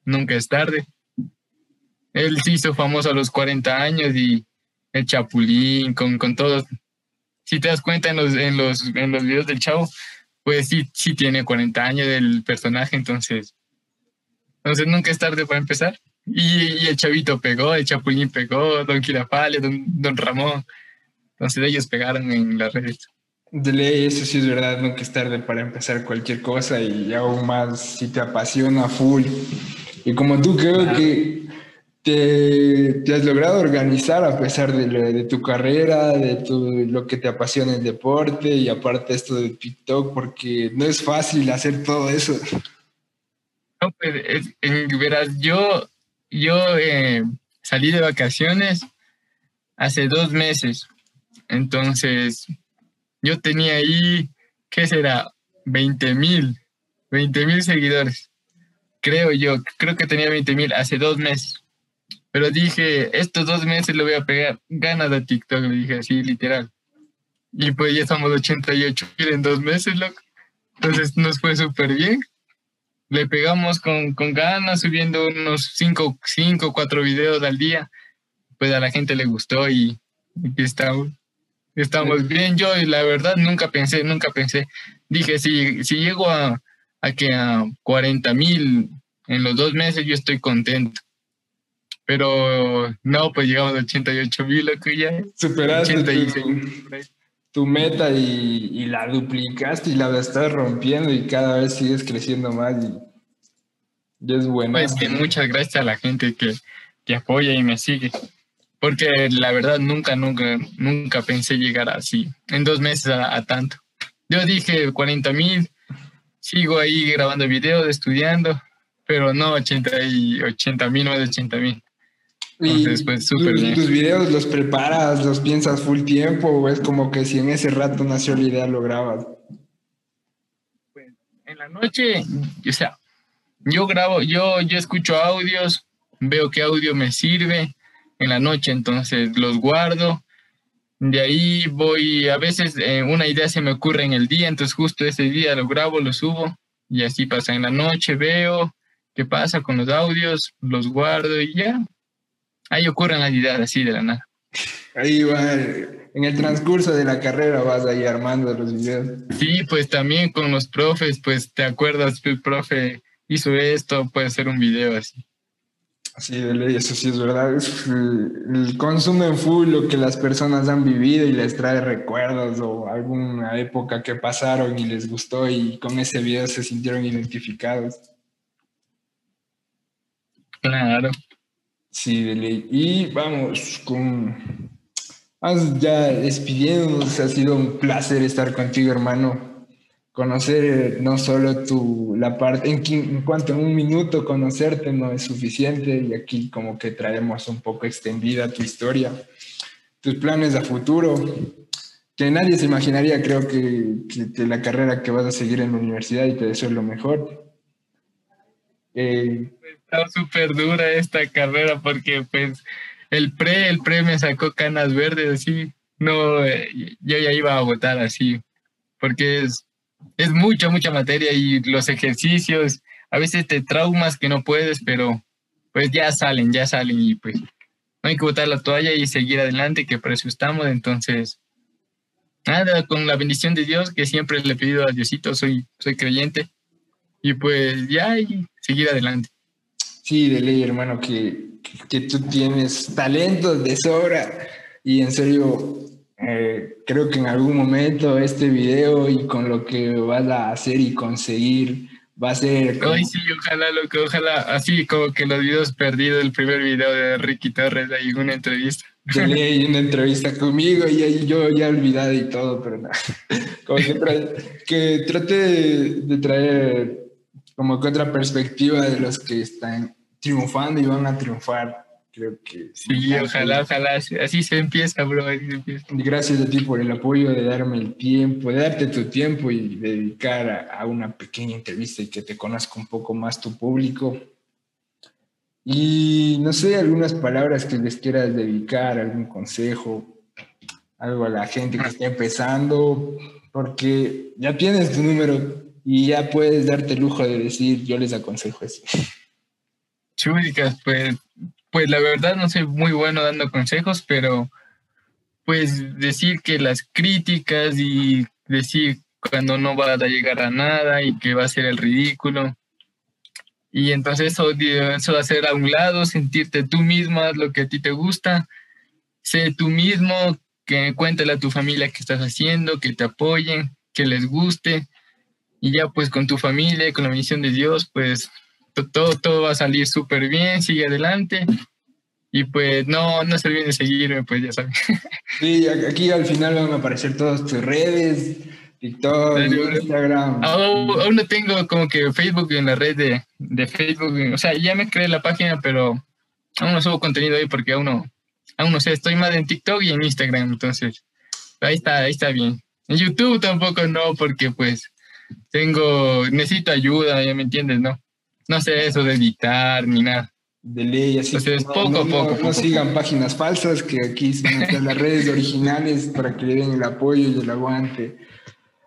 nunca es tarde. Él se hizo famoso a los 40 años y el Chapulín, con, con todos. Si te das cuenta en los, en, los, en los videos del Chavo, pues sí, sí tiene 40 años el personaje, entonces, entonces nunca es tarde para empezar. Y, y el Chavito pegó, el Chapulín pegó, Don Quirapale, Don, Don Ramón. Entonces ellos pegaron en las redes. De ley, eso sí es verdad, nunca es tarde para empezar cualquier cosa y aún más si te apasiona full. Y como tú creo que te, te has logrado organizar a pesar de, lo- de tu carrera, de tu, lo que te apasiona el deporte y aparte esto de TikTok, porque no es fácil hacer todo eso. No, pues, es- en- verás, yo, yo eh, salí de vacaciones hace dos meses. Entonces, yo tenía ahí, ¿qué será? 20 mil, 20 mil seguidores. Creo yo, creo que tenía 20 mil hace dos meses. Pero dije, estos dos meses le voy a pegar ganas de TikTok, le dije así, literal. Y pues ya estamos 88 mil en dos meses, loco. Entonces nos fue súper bien le pegamos con, con ganas, subiendo unos 5 cinco, 4 videos al día. Pues a la gente le gustó y aquí estamos. Estamos bien. Yo, la verdad, nunca pensé, nunca pensé. Dije, si, si llego a, a que a 40 mil en los dos meses, yo estoy contento. Pero no, pues llegamos a 88 mil, loco, ya. Superaste 86. tu, tu meta y, y la duplicaste y la estás rompiendo y cada vez sigues creciendo más y, y es bueno. Pues que muchas gracias a la gente que, que apoya y me sigue. Porque la verdad nunca, nunca, nunca pensé llegar así, en dos meses a, a tanto. Yo dije 40 mil, sigo ahí grabando videos, estudiando, pero no 80 y 80 mil, no de 80 mil. Entonces, pues, súper tus, bien. tus videos los preparas, los piensas full tiempo o es como que si en ese rato nació la idea lo grabas. En la noche, o sea, yo grabo, yo, yo escucho audios, veo qué audio me sirve en la noche, entonces los guardo. De ahí voy, a veces eh, una idea se me ocurre en el día, entonces justo ese día lo grabo, lo subo y así pasa en la noche, veo qué pasa con los audios, los guardo y ya. Ahí ocurren las ideas así de la nada. Ahí va, en el transcurso de la carrera vas ahí armando los videos. Sí, pues también con los profes, pues te acuerdas que el profe hizo esto, puede ser un video así. Sí, de ley, eso sí es verdad. Es, eh, consumen full lo que las personas han vivido y les trae recuerdos o alguna época que pasaron y les gustó y con ese video se sintieron identificados. Claro. Sí, de ley. Y vamos con... Ya despidiéndonos. Ha sido un placer estar contigo, hermano. Conocer no solo tu, la parte, en, en cuanto en un minuto conocerte no es suficiente y aquí como que traemos un poco extendida tu historia, tus planes a futuro, que nadie se imaginaría, creo que, que, que la carrera que vas a seguir en la universidad y te deseo lo mejor. Eh, Está súper dura esta carrera porque pues el pre, el pre me sacó canas verdes así. No, eh, yo ya iba a votar así porque es, es mucha, mucha materia y los ejercicios, a veces te traumas que no puedes, pero pues ya salen, ya salen y pues no hay que botar la toalla y seguir adelante, que por eso estamos. Entonces, nada, con la bendición de Dios, que siempre le he pedido a Diosito, soy, soy creyente. Y pues ya, y seguir adelante. Sí, de ley, hermano, que, que tú tienes talento de sobra y en serio, eh, creo que en algún momento este video y con lo que vas a hacer y conseguir va a ser... como- Ay, sí, ojalá, lo que ojalá, así como que los videos perdidos, el primer video de Ricky Torres, ahí una entrevista. de ley, una entrevista conmigo y ahí yo ya olvidado y todo, pero nada. [laughs] Como que, tra- que trate de, de traer como que otra perspectiva de los que están triunfando y van a triunfar Creo que... Sí, ojalá, ojalá. Así se empieza, bro. Así se empieza. Y Gracias a ti por el apoyo de darme el tiempo, de darte tu tiempo y dedicar a, a una pequeña entrevista y que te conozca un poco más tu público. Y no sé, algunas palabras que les quieras dedicar, algún consejo, algo a la gente que está empezando, porque ya tienes tu número y ya puedes darte el lujo de decir, yo les aconsejo eso. Chúdicas, pues, pues la verdad no soy muy bueno dando consejos, pero pues decir que las críticas y decir cuando no va a llegar a nada y que va a ser el ridículo. Y entonces eso, eso hacer a un lado, sentirte tú mismo, haz lo que a ti te gusta, sé tú mismo, que cuéntale a tu familia qué estás haciendo, que te apoyen, que les guste. Y ya pues con tu familia, con la bendición de Dios, pues to- todo, todo va a salir súper bien, sigue adelante. Y pues no, no se olviden de seguirme, pues ya saben. [laughs] Sí, aquí al final van a aparecer todas tus redes, TikTok, bro. Instagram. Aún, aún no tengo como que Facebook en la red de, de Facebook. O sea, ya me creé la página, pero aún no subo contenido ahí porque aún no, aún no sé, estoy más en TikTok y en Instagram, entonces ahí está, ahí está bien. En YouTube tampoco no, porque pues tengo, necesito ayuda, ya me entiendes, ¿no? No sé eso de editar ni nada. de ley, así Entonces, no, poco no- poco, no poco a sigan páginas falsas, que aquí son las redes originales para que le den el apoyo y el aguante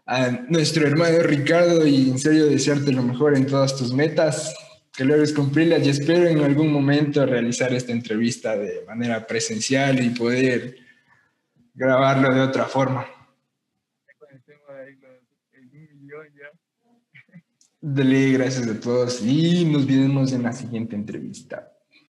a nuestro hermano Ricardo y en serio desearte lo mejor en todas tus metas, que logres cumplirlas y espero en algún momento realizar esta entrevista de manera presencial y poder grabarlo de otra forma. Dele gracias a todos y nos vemos en la siguiente entrevista.